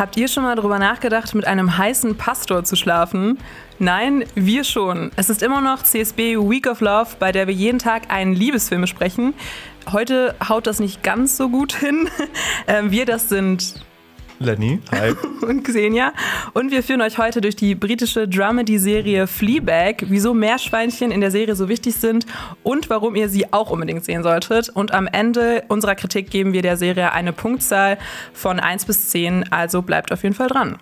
Habt ihr schon mal darüber nachgedacht, mit einem heißen Pastor zu schlafen? Nein, wir schon. Es ist immer noch CSB Week of Love, bei der wir jeden Tag einen Liebesfilm besprechen. Heute haut das nicht ganz so gut hin. Ähm, wir, das sind Lenny, hi. und Xenia. Und wir führen euch heute durch die britische Dramedy-Serie Fleabag, wieso Meerschweinchen in der Serie so wichtig sind und warum ihr sie auch unbedingt sehen solltet. Und am Ende unserer Kritik geben wir der Serie eine Punktzahl von 1 bis 10, also bleibt auf jeden Fall dran.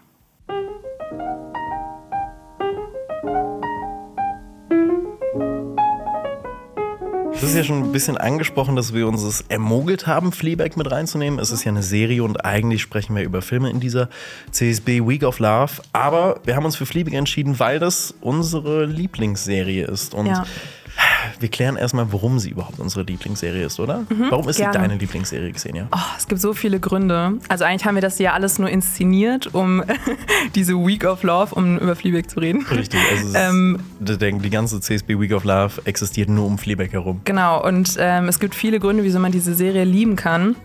Du hast ja schon ein bisschen angesprochen, dass wir uns es ermogelt haben, Fleabag mit reinzunehmen. Es ist ja eine Serie und eigentlich sprechen wir über Filme in dieser CSB Week of Love. Aber wir haben uns für Fleabag entschieden, weil das unsere Lieblingsserie ist. Und ja wir klären erstmal, warum sie überhaupt unsere Lieblingsserie ist, oder? Mhm, warum ist gerne. sie deine Lieblingsserie, Xenia? Oh, es gibt so viele Gründe. Also eigentlich haben wir das ja alles nur inszeniert, um diese Week of Love, um über Fleabag zu reden. Richtig, also ähm, die ganze CSB Week of Love existiert nur um Fleabag herum. Genau, und ähm, es gibt viele Gründe, wieso man diese Serie lieben kann.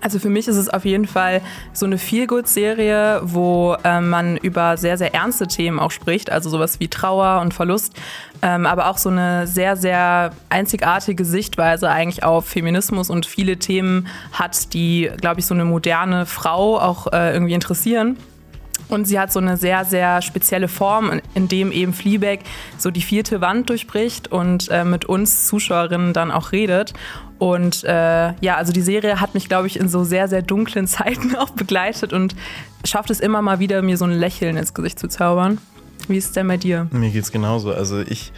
Also für mich ist es auf jeden Fall so eine Feelgood-Serie, wo äh, man über sehr, sehr ernste Themen auch spricht, also sowas wie Trauer und Verlust, ähm, aber auch so eine sehr, sehr einzigartige Sichtweise eigentlich auf Feminismus und viele Themen hat, die, glaube ich, so eine moderne Frau auch äh, irgendwie interessieren. Und sie hat so eine sehr, sehr spezielle Form, in dem eben Fleabag so die vierte Wand durchbricht und äh, mit uns Zuschauerinnen dann auch redet. Und äh, ja, also die Serie hat mich, glaube ich, in so sehr, sehr dunklen Zeiten auch begleitet und schafft es immer mal wieder, mir so ein Lächeln ins Gesicht zu zaubern. Wie ist es denn bei dir? Mir geht es genauso. Also ich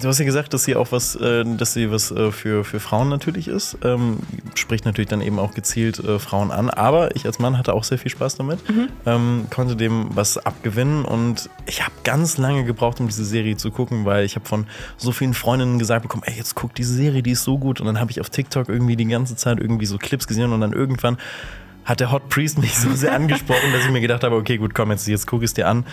Du hast ja gesagt, dass sie auch was, äh, dass sie was äh, für, für Frauen natürlich ist. Ähm, spricht natürlich dann eben auch gezielt äh, Frauen an. Aber ich als Mann hatte auch sehr viel Spaß damit. Mhm. Ähm, konnte dem was abgewinnen. Und ich habe ganz lange gebraucht, um diese Serie zu gucken, weil ich habe von so vielen Freundinnen gesagt bekommen, ey, jetzt guck diese Serie, die ist so gut. Und dann habe ich auf TikTok irgendwie die ganze Zeit irgendwie so Clips gesehen und dann irgendwann hat der Hot Priest mich so sehr angesprochen, dass ich mir gedacht habe, okay, gut, komm, jetzt, jetzt guck ich es dir an.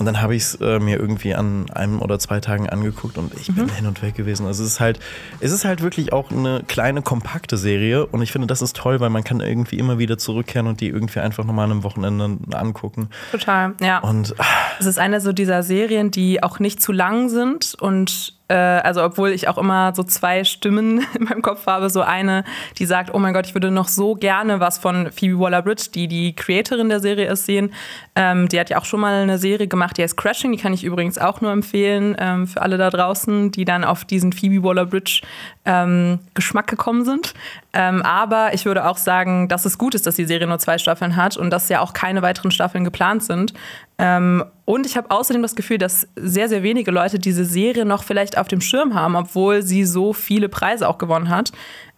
Und dann habe ich es äh, mir irgendwie an einem oder zwei Tagen angeguckt und ich mhm. bin hin und weg gewesen. Also es ist halt, es ist halt wirklich auch eine kleine, kompakte Serie und ich finde, das ist toll, weil man kann irgendwie immer wieder zurückkehren und die irgendwie einfach nochmal an einem Wochenende angucken. Total, ja. Und ah. es ist eine so dieser Serien, die auch nicht zu lang sind und äh, also obwohl ich auch immer so zwei Stimmen in meinem Kopf habe, so eine, die sagt, oh mein Gott, ich würde noch so gerne was von Phoebe Waller-Bridge, die die Creatorin der Serie ist, sehen. Ähm, die hat ja auch schon mal eine Serie gemacht, die heißt Crashing, die kann ich übrigens auch nur empfehlen ähm, für alle da draußen, die dann auf diesen Phoebe Waller-Bridge ähm, Geschmack gekommen sind. Ähm, aber ich würde auch sagen, dass es gut ist, dass die Serie nur zwei Staffeln hat und dass ja auch keine weiteren Staffeln geplant sind. Ähm, und ich habe außerdem das Gefühl, dass sehr, sehr wenige Leute diese Serie noch vielleicht auf dem Schirm haben, obwohl sie so viele Preise auch gewonnen hat.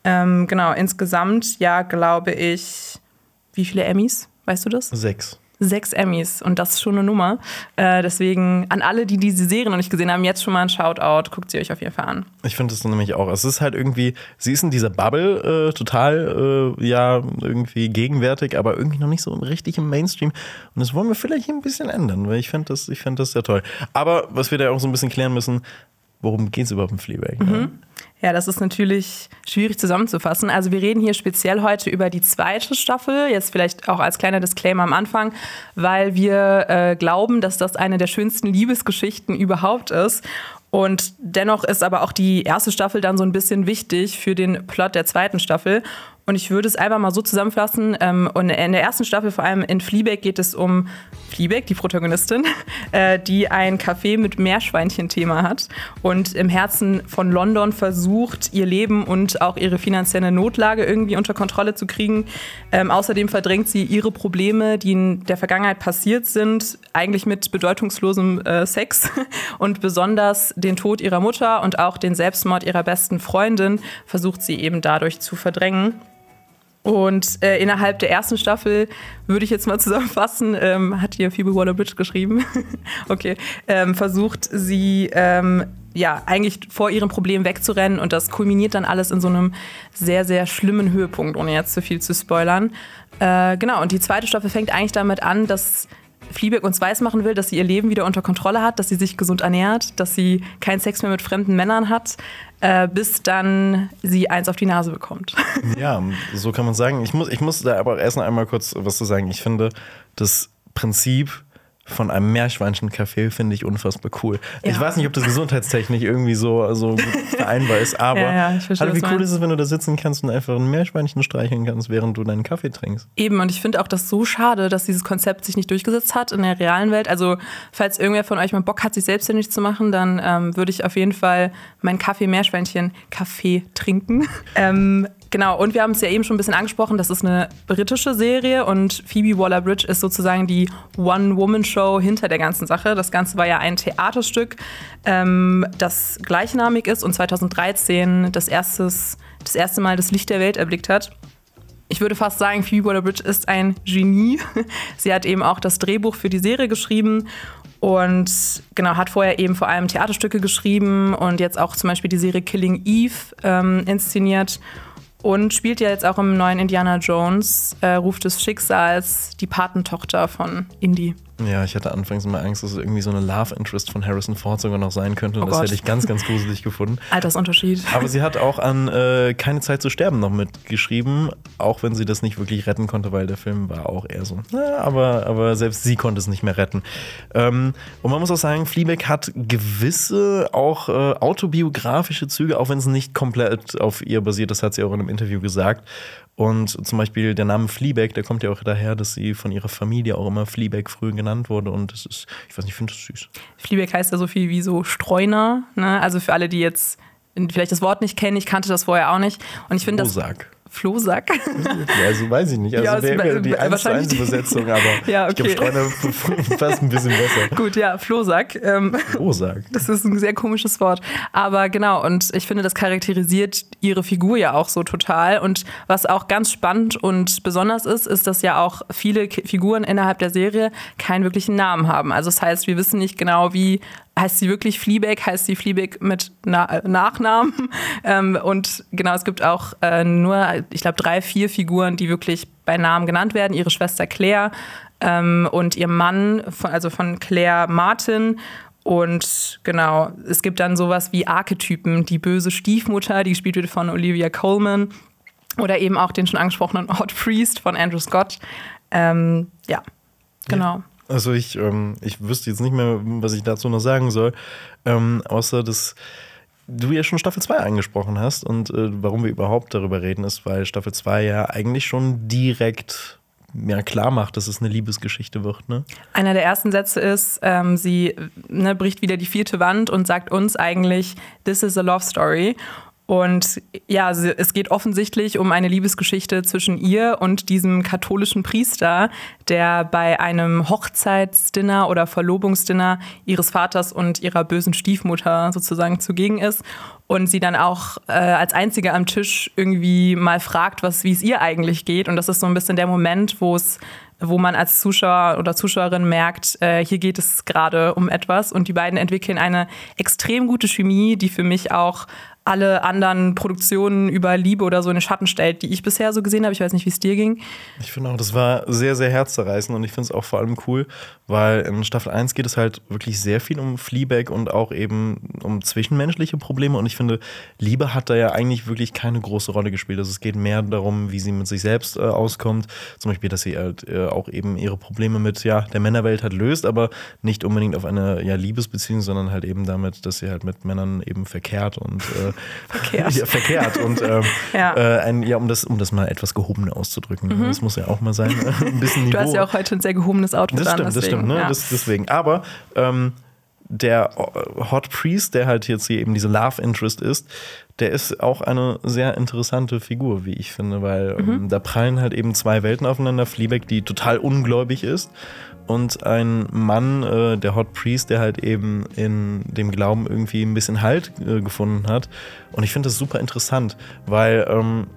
Ähm, genau, insgesamt, ja, glaube ich, wie viele Emmys? Weißt du das? Sechs sechs Emmys und das ist schon eine Nummer. Äh, deswegen an alle, die diese Serie noch nicht gesehen haben, jetzt schon mal ein Shoutout. Guckt sie euch auf jeden Fall an. Ich finde das nämlich auch. Es ist halt irgendwie, sie ist in dieser Bubble äh, total, äh, ja, irgendwie gegenwärtig, aber irgendwie noch nicht so richtig im Mainstream. Und das wollen wir vielleicht ein bisschen ändern, weil ich finde das, find das sehr toll. Aber was wir da auch so ein bisschen klären müssen, worum geht es überhaupt im Fleabag? Mhm. Ne? Ja, das ist natürlich schwierig zusammenzufassen. Also wir reden hier speziell heute über die zweite Staffel, jetzt vielleicht auch als kleiner Disclaimer am Anfang, weil wir äh, glauben, dass das eine der schönsten Liebesgeschichten überhaupt ist. Und dennoch ist aber auch die erste Staffel dann so ein bisschen wichtig für den Plot der zweiten Staffel. Und ich würde es einfach mal so zusammenfassen. Ähm, und in der ersten Staffel, vor allem in Fleabag, geht es um Fleabag, die Protagonistin, äh, die ein Café mit Meerschweinchen-Thema hat und im Herzen von London versucht, ihr Leben und auch ihre finanzielle Notlage irgendwie unter Kontrolle zu kriegen. Ähm, außerdem verdrängt sie ihre Probleme, die in der Vergangenheit passiert sind, eigentlich mit bedeutungslosem äh, Sex und besonders den Tod ihrer Mutter und auch den Selbstmord ihrer besten Freundin versucht sie eben dadurch zu verdrängen. Und äh, innerhalb der ersten Staffel würde ich jetzt mal zusammenfassen, ähm, hat hier Phoebe Waller-Bridge geschrieben, okay, ähm, versucht sie ähm, ja eigentlich vor ihrem Problem wegzurennen. Und das kulminiert dann alles in so einem sehr, sehr schlimmen Höhepunkt, ohne jetzt zu viel zu spoilern. Äh, genau, und die zweite Staffel fängt eigentlich damit an, dass Fleabag uns weismachen will, dass sie ihr Leben wieder unter Kontrolle hat, dass sie sich gesund ernährt, dass sie keinen Sex mehr mit fremden Männern hat, äh, bis dann sie eins auf die Nase bekommt. Ja, so kann man sagen. Ich muss, ich muss da aber erst noch einmal kurz was zu sagen. Ich finde, das Prinzip von einem Meerschweinchen-Café finde ich unfassbar cool. Ja. Ich weiß nicht, ob das gesundheitstechnisch irgendwie so, so vereinbar ist, aber ja, ja, verstehe, also wie cool ist es, wenn du da sitzen kannst und einfach ein Meerschweinchen streicheln kannst, während du deinen Kaffee trinkst. Eben, und ich finde auch das so schade, dass dieses Konzept sich nicht durchgesetzt hat in der realen Welt. Also, falls irgendwer von euch mal Bock hat, sich selbstständig zu machen, dann ähm, würde ich auf jeden Fall meinen Kaffee-Meerschweinchen-Kaffee trinken. ähm, Genau, und wir haben es ja eben schon ein bisschen angesprochen, das ist eine britische Serie und Phoebe Waller-Bridge ist sozusagen die One-Woman-Show hinter der ganzen Sache. Das Ganze war ja ein Theaterstück, ähm, das gleichnamig ist und 2013 das, erstes, das erste Mal das Licht der Welt erblickt hat. Ich würde fast sagen, Phoebe Waller-Bridge ist ein Genie. Sie hat eben auch das Drehbuch für die Serie geschrieben und genau, hat vorher eben vor allem Theaterstücke geschrieben und jetzt auch zum Beispiel die Serie Killing Eve ähm, inszeniert und spielt ja jetzt auch im neuen Indiana Jones, äh, Ruf des Schicksals, die Patentochter von Indy. Ja, ich hatte anfangs immer Angst, dass es irgendwie so eine Love Interest von Harrison Ford sogar noch sein könnte. Und oh das Gott. hätte ich ganz, ganz gruselig gefunden. Altersunterschied. Aber sie hat auch an äh, Keine Zeit zu sterben noch mitgeschrieben, auch wenn sie das nicht wirklich retten konnte, weil der Film war auch eher so. Ja, aber, aber selbst sie konnte es nicht mehr retten. Ähm, und man muss auch sagen, Fleabag hat gewisse auch äh, autobiografische Züge, auch wenn es nicht komplett auf ihr basiert. Das hat sie auch in einem Interview gesagt. Und zum Beispiel der Name Fleabag, der kommt ja auch daher, dass sie von ihrer Familie auch immer Fleabag früher genannt wurde. Und das ist, ich weiß nicht, ich finde das süß. Fleabag heißt ja so viel wie so Streuner. Ne? Also für alle, die jetzt vielleicht das Wort nicht kennen, ich kannte das vorher auch nicht. Und ich finde das. Flohsack. Ja, also weiß ich nicht. Also ja, wäre die 1 zu 1 Übersetzung, aber ja, okay. ich glaube, Streuner passt ein bisschen besser. Gut, ja, Flohsack. Ähm, Flohsack. Das ist ein sehr komisches Wort. Aber genau, und ich finde, das charakterisiert ihre Figur ja auch so total. Und was auch ganz spannend und besonders ist, ist, dass ja auch viele Figuren innerhalb der Serie keinen wirklichen Namen haben. Also das heißt, wir wissen nicht genau, wie heißt sie wirklich Fleabag, heißt sie Fleabag mit Na Nachnamen. Ähm, und genau, es gibt auch äh, nur, ich glaube, drei, vier Figuren, die wirklich bei Namen genannt werden. Ihre Schwester Claire ähm, und ihr Mann, von, also von Claire Martin. Und genau, es gibt dann sowas wie Archetypen, die böse Stiefmutter, die gespielt wird von Olivia Coleman. Oder eben auch den schon angesprochenen Hot Priest von Andrew Scott. Ähm, ja, genau. Ja. Also ich, ähm, ich wüsste jetzt nicht mehr, was ich dazu noch sagen soll, ähm, außer dass du ja schon Staffel 2 angesprochen hast und äh, warum wir überhaupt darüber reden, ist, weil Staffel 2 ja eigentlich schon direkt ja, klar macht, dass es eine Liebesgeschichte wird. Ne? Einer der ersten Sätze ist, ähm, sie ne, bricht wieder die vierte Wand und sagt uns eigentlich, this is a love story. Und ja, es geht offensichtlich um eine Liebesgeschichte zwischen ihr und diesem katholischen Priester, der bei einem Hochzeitsdinner oder Verlobungsdinner ihres Vaters und ihrer bösen Stiefmutter sozusagen zugegen ist und sie dann auch äh, als einzige am Tisch irgendwie mal fragt, was, wie es ihr eigentlich geht. Und das ist so ein bisschen der Moment, wo es wo man als Zuschauer oder Zuschauerin merkt, äh, hier geht es gerade um etwas und die beiden entwickeln eine extrem gute Chemie, die für mich auch alle anderen Produktionen über Liebe oder so in den Schatten stellt, die ich bisher so gesehen habe. Ich weiß nicht, wie es dir ging. Ich finde auch, das war sehr, sehr herzzerreißend und ich finde es auch vor allem cool, weil in Staffel 1 geht es halt wirklich sehr viel um Fleabag und auch eben um zwischenmenschliche Probleme und ich finde, Liebe hat da ja eigentlich wirklich keine große Rolle gespielt. Also es geht mehr darum, wie sie mit sich selbst äh, auskommt. Zum Beispiel, dass sie halt äh, auch eben ihre Probleme mit ja, der Männerwelt halt löst, aber nicht unbedingt auf eine ja, Liebesbeziehung, sondern halt eben damit, dass sie halt mit Männern eben verkehrt und äh, verkehrt. Ja, verkehrt. Und ähm, ja. Äh, ein, ja, um das, um das mal etwas gehobener auszudrücken. Mhm. Das muss ja auch mal sein. Äh, ein bisschen Niveau. Du hast ja auch heute ein sehr gehobenes Auto Das stimmt, deswegen. das stimmt. Ne? Ja. Das, deswegen. Aber ähm, der Hot Priest, der halt jetzt hier eben diese Love Interest ist, der ist auch eine sehr interessante Figur, wie ich finde, weil mhm. ähm, da prallen halt eben zwei Welten aufeinander. Fleabag, die total ungläubig ist und ein Mann, äh, der Hot Priest, der halt eben in dem Glauben irgendwie ein bisschen Halt äh, gefunden hat. Und ich finde das super interessant, weil ähm,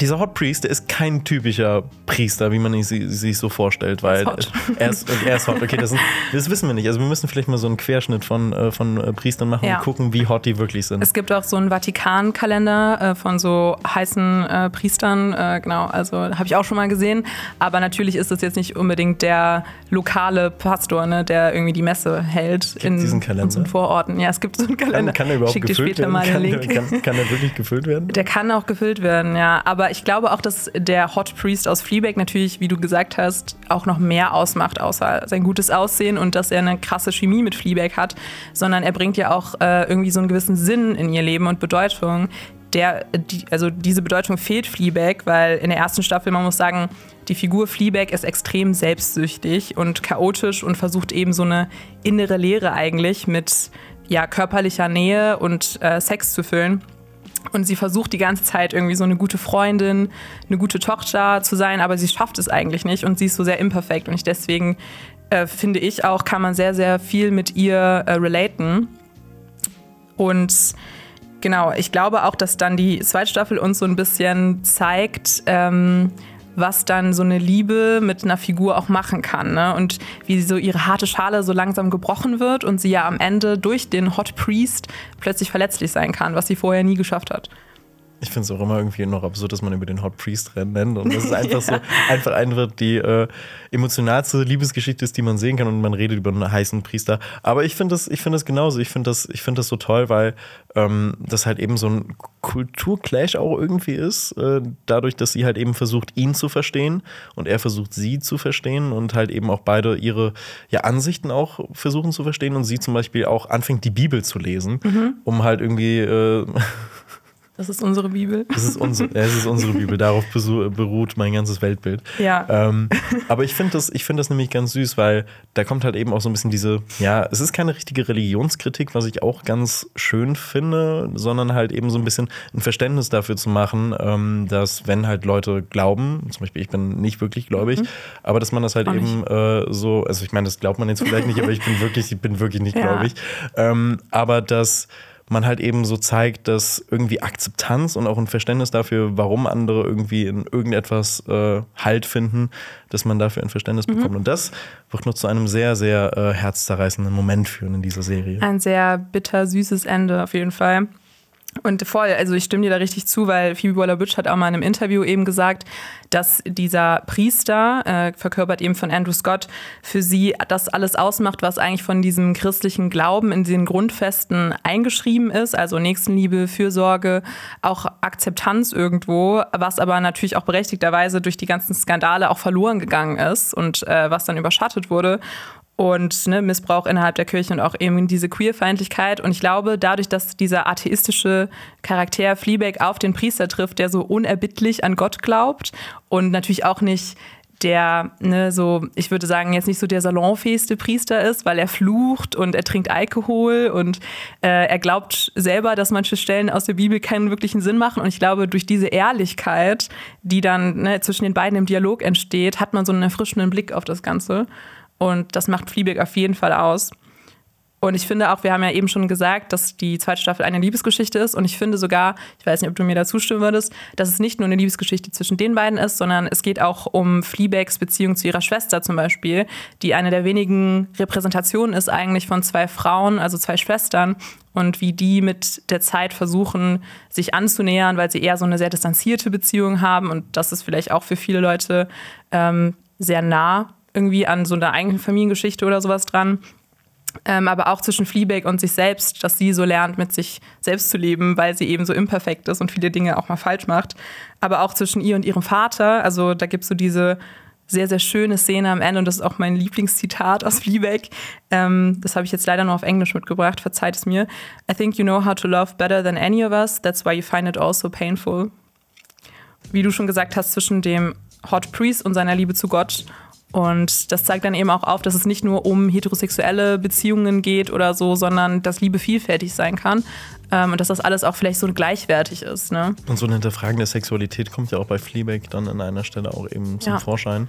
dieser Hot Priest, der ist kein typischer Priester, wie man ihn si- sich so vorstellt, weil hot. er ist, er ist hot. Okay, das, sind, das wissen wir nicht. Also wir müssen vielleicht mal so einen Querschnitt von, äh, von äh, Priestern machen Ja. und gucken, wie hot die wirklich sind. Es gibt auch so einen Vatikan-Kalender äh, von so heißen äh, Priestern, äh, genau, also habe ich auch schon mal gesehen. Aber natürlich ist es jetzt nicht unbedingt der lokale Pastor, ne, der irgendwie die Messe hält in diesen Kalender? unseren Vororten. Ja, es gibt so einen Kalender. kann, kann er überhaupt schick dir gefüllt später werden? mal den Kann, Link. der- kann, kann er wirklich gefüllt werden? Der kann auch gefüllt werden, ja. Aber ich glaube auch, dass der Hot Priest aus Fleabag natürlich, wie du gesagt hast, auch noch mehr ausmacht, außer sein gutes Aussehen und dass er eine krasse Chemie mit Fleabag hat, sondern er bringt ja auch äh, irgendwie so einen gewissen Sinn in ihr Leben und Bedeutung. Der, die, also diese Bedeutung fehlt Fleabag, weil in der ersten Staffel, man muss sagen, die Figur Fleabag ist extrem selbstsüchtig und chaotisch und versucht eben so eine innere Leere eigentlich mit ja, körperlicher Nähe und äh, Sex zu füllen. Und sie versucht die ganze Zeit irgendwie so eine gute Freundin, eine gute Tochter zu sein, aber sie schafft es eigentlich nicht und sie ist so sehr imperfekt. Und ich deswegen äh, finde ich auch, kann man sehr, sehr viel mit ihr äh, relaten. Und genau, ich glaube auch, dass dann die zweite Staffel uns so ein bisschen zeigt, ähm, was dann so eine Liebe mit einer Figur auch machen kann. Ne? Und wie so ihre harte Schale so langsam gebrochen wird und sie ja am Ende durch den Hot Priest plötzlich verletzlich sein kann, was sie vorher nie geschafft hat. Ich finde es auch immer irgendwie noch absurd, dass man über den Hot Priest Rennen nennt. Und das ist einfach so, einfach eine die äh, emotionalste Liebesgeschichte ist, die man sehen kann. Und man redet über einen heißen Priester. Aber ich finde das, ich finde das genauso. Ich finde das, ich finde das so toll, weil ähm, das halt eben so ein Kulturclash auch irgendwie ist. Äh, dadurch, dass sie halt eben versucht, ihn zu verstehen und er versucht, sie zu verstehen und halt eben auch beide ihre ja, Ansichten auch versuchen zu verstehen. Und sie zum Beispiel auch anfängt, die Bibel zu lesen, um halt irgendwie. Äh, Das ist unsere Bibel. es ist, unsere, ja, es ist unsere Bibel, darauf beruht mein ganzes Weltbild. Ja. Ähm, aber ich finde das, ich find das nämlich ganz süß, weil da kommt halt eben auch so ein bisschen diese, ja, es ist keine richtige Religionskritik, was ich auch ganz schön finde, sondern halt eben so ein bisschen ein Verständnis dafür zu machen, ähm, dass wenn halt Leute glauben, zum Beispiel ich bin nicht wirklich gläubig, aber dass man das halt Mhm. Auch eben äh, so, also ich meine, das glaubt man jetzt vielleicht nicht, aber ich bin wirklich, ich bin wirklich nicht Ja. gläubig. Ähm, aber dass man halt eben so zeigt, dass irgendwie Akzeptanz und auch ein Verständnis dafür, warum andere irgendwie in irgendetwas äh, Halt finden, dass man dafür ein Verständnis Mhm. bekommt. Und das wird nur zu einem sehr, sehr äh, herzzerreißenden Moment führen in dieser Serie. Ein sehr bitter, süßes Ende auf jeden Fall. Und voll, also ich stimme dir da richtig zu, weil Phoebe Waller-Bridge hat auch mal in einem Interview eben gesagt, dass dieser Priester, äh, verkörpert eben von Andrew Scott, für sie das alles ausmacht, was eigentlich von diesem christlichen Glauben in den Grundfesten eingeschrieben ist, also Nächstenliebe, Fürsorge, auch Akzeptanz irgendwo, was aber natürlich auch berechtigterweise durch die ganzen Skandale auch verloren gegangen ist und äh, was dann überschattet wurde und ne, Missbrauch innerhalb der Kirche und auch eben diese Queerfeindlichkeit. Und ich glaube, dadurch, dass dieser atheistische Charakter Fleabag auf den Priester trifft, der so unerbittlich an Gott glaubt und natürlich auch nicht der, ne, so, ich würde sagen, jetzt nicht so der salonfähigste Priester ist, weil er flucht und er trinkt Alkohol und äh, er glaubt selber, dass manche Stellen aus der Bibel keinen wirklichen Sinn machen. Und ich glaube, durch diese Ehrlichkeit, die dann ne, zwischen den beiden im Dialog entsteht, hat man so einen erfrischenden Blick auf das Ganze. Und das macht Fleabag auf jeden Fall aus. Und ich finde auch, wir haben ja eben schon gesagt, dass die zweite Staffel eine Liebesgeschichte ist. Und ich finde sogar, ich weiß nicht, ob du mir da zustimmen würdest, dass es nicht nur eine Liebesgeschichte zwischen den beiden ist, sondern es geht auch um Fleabags Beziehung zu ihrer Schwester zum Beispiel, die eine der wenigen Repräsentationen ist eigentlich von zwei Frauen, also zwei Schwestern. Und wie die mit der Zeit versuchen, sich anzunähern, weil sie eher so eine sehr distanzierte Beziehung haben. Und das ist vielleicht auch für viele Leute ähm, sehr nah irgendwie an so einer eigenen Familiengeschichte oder sowas dran. Ähm, aber auch zwischen Fleabag und sich selbst, dass sie so lernt, mit sich selbst zu leben, weil sie eben so imperfekt ist und viele Dinge auch mal falsch macht. Aber auch zwischen ihr und ihrem Vater. Also da gibt es so diese sehr, sehr schöne Szene am Ende und das ist auch mein Lieblingszitat aus Fleabag. Ähm, das habe ich jetzt leider nur auf Englisch mitgebracht, verzeiht es mir. I think you know how to love better than any of us, that's why you find it also painful. Wie du schon gesagt hast, zwischen dem Hot Priest und seiner Liebe zu Gott und das zeigt dann eben auch auf, dass es nicht nur um heterosexuelle Beziehungen geht oder so, sondern dass Liebe vielfältig sein kann. Ähm, und dass das alles auch vielleicht so gleichwertig ist. Ne? Und so ein Hinterfragen der Sexualität kommt ja auch bei Fleabag dann an einer Stelle auch eben zum Ja. Vorschein.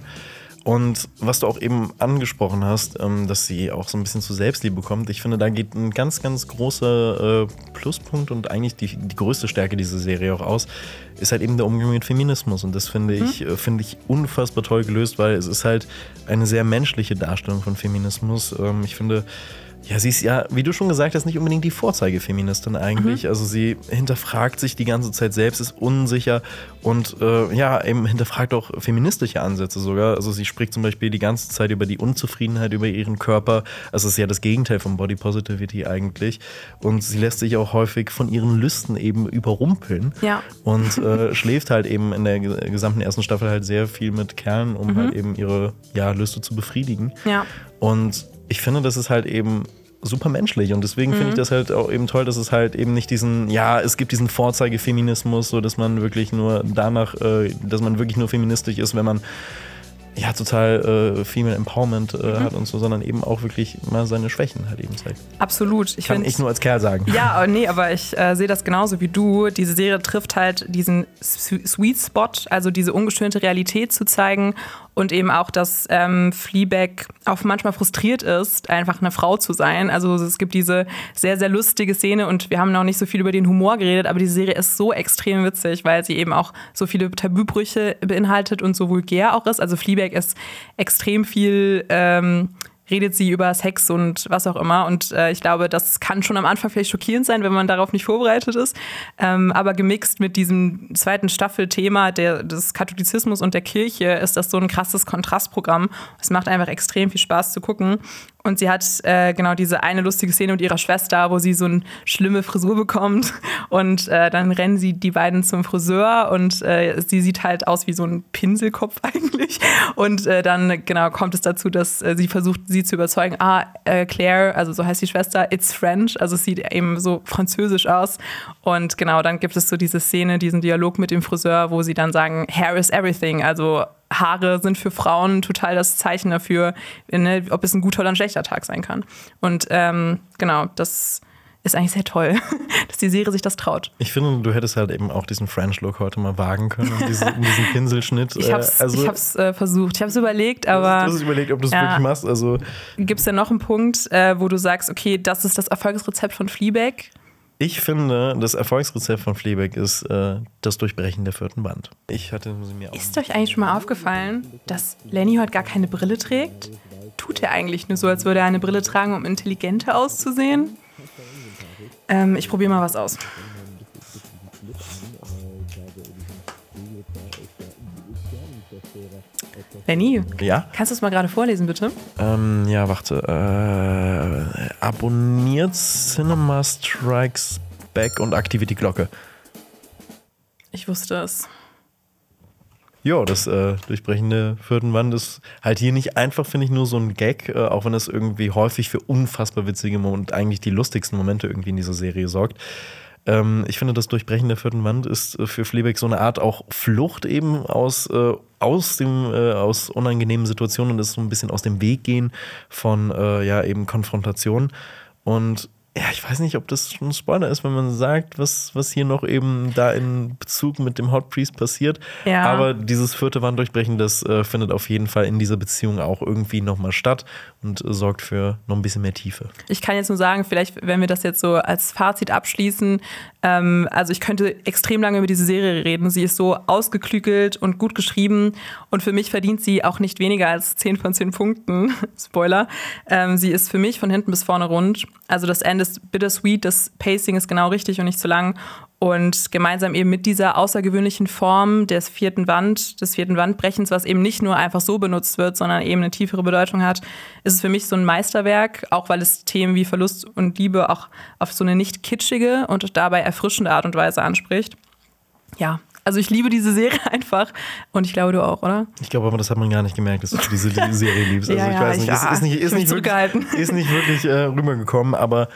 Und was du auch eben angesprochen hast, ähm, dass sie auch so ein bisschen zu Selbstliebe kommt, ich finde, da geht ein ganz, ganz großer äh, Pluspunkt und eigentlich die, die größte Stärke dieser Serie auch aus, ist halt eben der Umgang mit Feminismus. Und das finde ich, hm. finde ich unfassbar toll gelöst, weil es ist halt eine sehr menschliche Darstellung von Feminismus. Ähm, ich finde, ja, sie ist ja, wie du schon gesagt hast, nicht unbedingt die Vorzeigefeministin eigentlich. Mhm. Also sie hinterfragt sich die ganze Zeit selbst, ist unsicher und äh, ja, eben hinterfragt auch feministische Ansätze sogar. Also sie spricht zum Beispiel die ganze Zeit über die Unzufriedenheit über ihren Körper. Also es ist ja das Gegenteil von Body Positivity eigentlich. Und sie lässt sich auch häufig von ihren Lüsten eben überrumpeln. Ja. Und äh, schläft halt eben in der gesamten ersten Staffel halt sehr viel mit Kerlen, um mhm. halt eben ihre ja, Lüste zu befriedigen. Ja. Und ich finde, das ist halt eben super menschlich und deswegen mhm. finde ich das halt auch eben toll, dass es halt eben nicht diesen, ja, es gibt diesen Vorzeigefeminismus, so dass man wirklich nur danach, äh, dass man wirklich nur feministisch ist, wenn man ja total äh, Female Empowerment äh, mhm. hat und so, sondern eben auch wirklich mal seine Schwächen halt eben zeigt. Absolut. Ich Kann find, ich nur als Kerl sagen. Ja, oh, nee, aber ich äh, sehe das genauso wie du. Diese Serie trifft halt diesen Sweet Spot, also diese ungestörte Realität zu zeigen und eben auch, dass ähm, Fleabag auch manchmal frustriert ist, einfach eine Frau zu sein. Also es gibt diese sehr, sehr lustige Szene und wir haben noch nicht so viel über den Humor geredet, aber die Serie ist so extrem witzig, weil sie eben auch so viele Tabubrüche beinhaltet und so vulgär auch ist. Also Fleabag ist extrem viel ähm, redet sie über Sex und was auch immer. Und äh, ich glaube, das kann schon am Anfang vielleicht schockierend sein, wenn man darauf nicht vorbereitet ist. Ähm, aber gemixt mit diesem zweiten Staffelthema der, des Katholizismus und der Kirche ist das so ein krasses Kontrastprogramm. Es macht einfach extrem viel Spaß zu gucken. Und sie hat äh, genau diese eine lustige Szene mit ihrer Schwester, wo sie so eine schlimme Frisur bekommt. Und äh, dann rennen sie die beiden zum Friseur und äh, sie sieht halt aus wie so ein Pinselkopf eigentlich. Und äh, dann genau kommt es dazu, dass äh, sie versucht, sie zu überzeugen, ah, äh, Claire, also so heißt die Schwester, it's French, also es sieht eben so französisch aus. Und genau, dann gibt es so diese Szene, diesen Dialog mit dem Friseur, wo sie dann sagen, Hair is everything, also Haare sind für Frauen total das Zeichen dafür, ne, ob es ein guter oder ein schlechter Tag sein kann. Und ähm, genau, das ist eigentlich sehr toll, dass die Serie sich das traut. Ich finde, du hättest halt eben auch diesen French-Look heute mal wagen können, diesen, diesen Pinselschnitt. Ich habe es also, äh, versucht, ich habe es überlegt, aber. Du hast es überlegt, ob du es ja, wirklich machst. Also, Gibt es denn noch einen Punkt, äh, wo du sagst, okay, das ist das Erfolgsrezept von Fleabag? Ich finde, das Erfolgsrezept von Fleabag ist äh, das Durchbrechen der vierten Wand. Ich hatte sie mir Ist euch eigentlich schon mal aufgefallen, dass Lenny heute gar keine Brille trägt? Tut er eigentlich nur so, als würde er eine Brille tragen, um intelligenter auszusehen? Ähm, ich probiere mal was aus. Benny, ja? kannst du es mal gerade vorlesen, bitte? Ähm, ja, warte. Äh, abonniert Cinema Strikes Back und aktiviert die Glocke. Ich wusste es. Ja, das äh, durchbrechende vierten Wand ist halt hier nicht einfach, finde ich, nur so ein Gag, äh, auch wenn es irgendwie häufig für unfassbar witzige und eigentlich die lustigsten Momente irgendwie in dieser Serie sorgt. Ähm, ich finde, das Durchbrechen der vierten Wand ist äh, für Fleabag so eine Art auch Flucht eben aus, äh, aus, dem, äh, aus unangenehmen Situationen und ist so ein bisschen aus dem Weg gehen von äh, ja eben Konfrontation. Und ja, ich weiß nicht, ob das schon ein Spoiler ist, wenn man sagt, was, was hier noch eben da in Bezug mit dem Hot Priest passiert. Ja. Aber dieses vierte Wanddurchbrechen, das äh, findet auf jeden Fall in dieser Beziehung auch irgendwie nochmal statt und äh, sorgt für noch ein bisschen mehr Tiefe. Ich kann jetzt nur sagen, vielleicht, wenn wir das jetzt so als Fazit abschließen, ähm, also ich könnte extrem lange über diese Serie reden. Sie ist so ausgeklügelt und gut geschrieben und für mich verdient sie auch nicht weniger als 10 von 10 Punkten. Spoiler. Ähm, sie ist für mich von hinten bis vorne rund. Also das Ende ist bittersweet, das Pacing ist genau richtig und nicht zu lang. Und gemeinsam eben mit dieser außergewöhnlichen Form des vierten Wand, des vierten Wandbrechens, was eben nicht nur einfach so benutzt wird, sondern eben eine tiefere Bedeutung hat, ist es für mich so ein Meisterwerk, auch weil es Themen wie Verlust und Liebe auch auf so eine nicht kitschige und dabei erfrischende Art und Weise anspricht. Ja, also ich liebe diese Serie einfach und ich glaube du auch, oder? Ich glaube aber, das hat man gar nicht gemerkt, dass du diese Serie liebst. Also ja, ich weiß nicht, ich, ist, ist, nicht, ist, nicht wirklich, ist nicht wirklich äh, rübergekommen, aber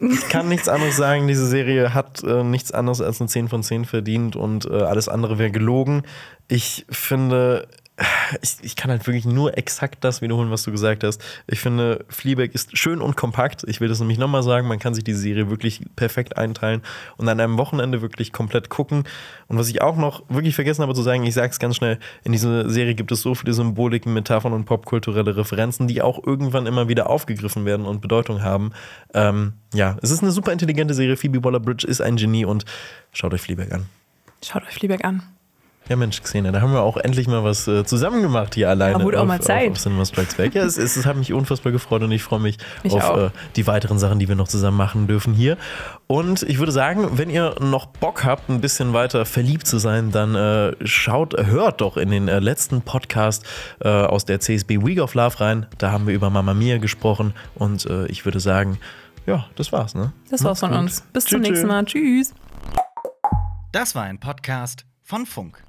ich kann nichts anderes sagen. Diese Serie hat äh, nichts anderes als eine 10 von 10 verdient und äh, alles andere wäre gelogen. Ich finde, ich, ich, kann halt wirklich nur exakt das wiederholen, was du gesagt hast. Ich finde, Fleabag ist schön und kompakt. Ich will das nämlich nochmal sagen. Man kann sich die Serie wirklich perfekt einteilen und an einem Wochenende wirklich komplett gucken. Und was ich auch noch wirklich vergessen habe zu sagen, ich sage es ganz schnell, in dieser Serie gibt es so viele Symboliken, Metaphern und popkulturelle Referenzen, die auch irgendwann immer wieder aufgegriffen werden und Bedeutung haben. Ähm, ja, es ist eine super intelligente Serie. Phoebe Waller-Bridge ist ein Genie und schaut euch Fleabag an. Schaut euch Fleabag an. Ja, Mensch, Xenia, da haben wir auch endlich mal was äh, zusammen gemacht hier alleine. Aber auch mal Zeit. Auf, auf Cinema Strikes Back. Ja, es, es, es, hat mich unfassbar gefreut und ich freue mich ich auf äh, die weiteren Sachen, die wir noch zusammen machen dürfen hier. Und ich würde sagen, wenn ihr noch Bock habt, ein bisschen weiter verliebt zu sein, dann äh, schaut, hört doch in den äh, letzten Podcast äh, aus der CSB Week of Love rein. Da haben wir über Mama Mia gesprochen und äh, ich würde sagen, ja, das war's, ne? Das war's von uns. Bis zum nächsten Mal. Tschüss. Das war ein Podcast von Funk.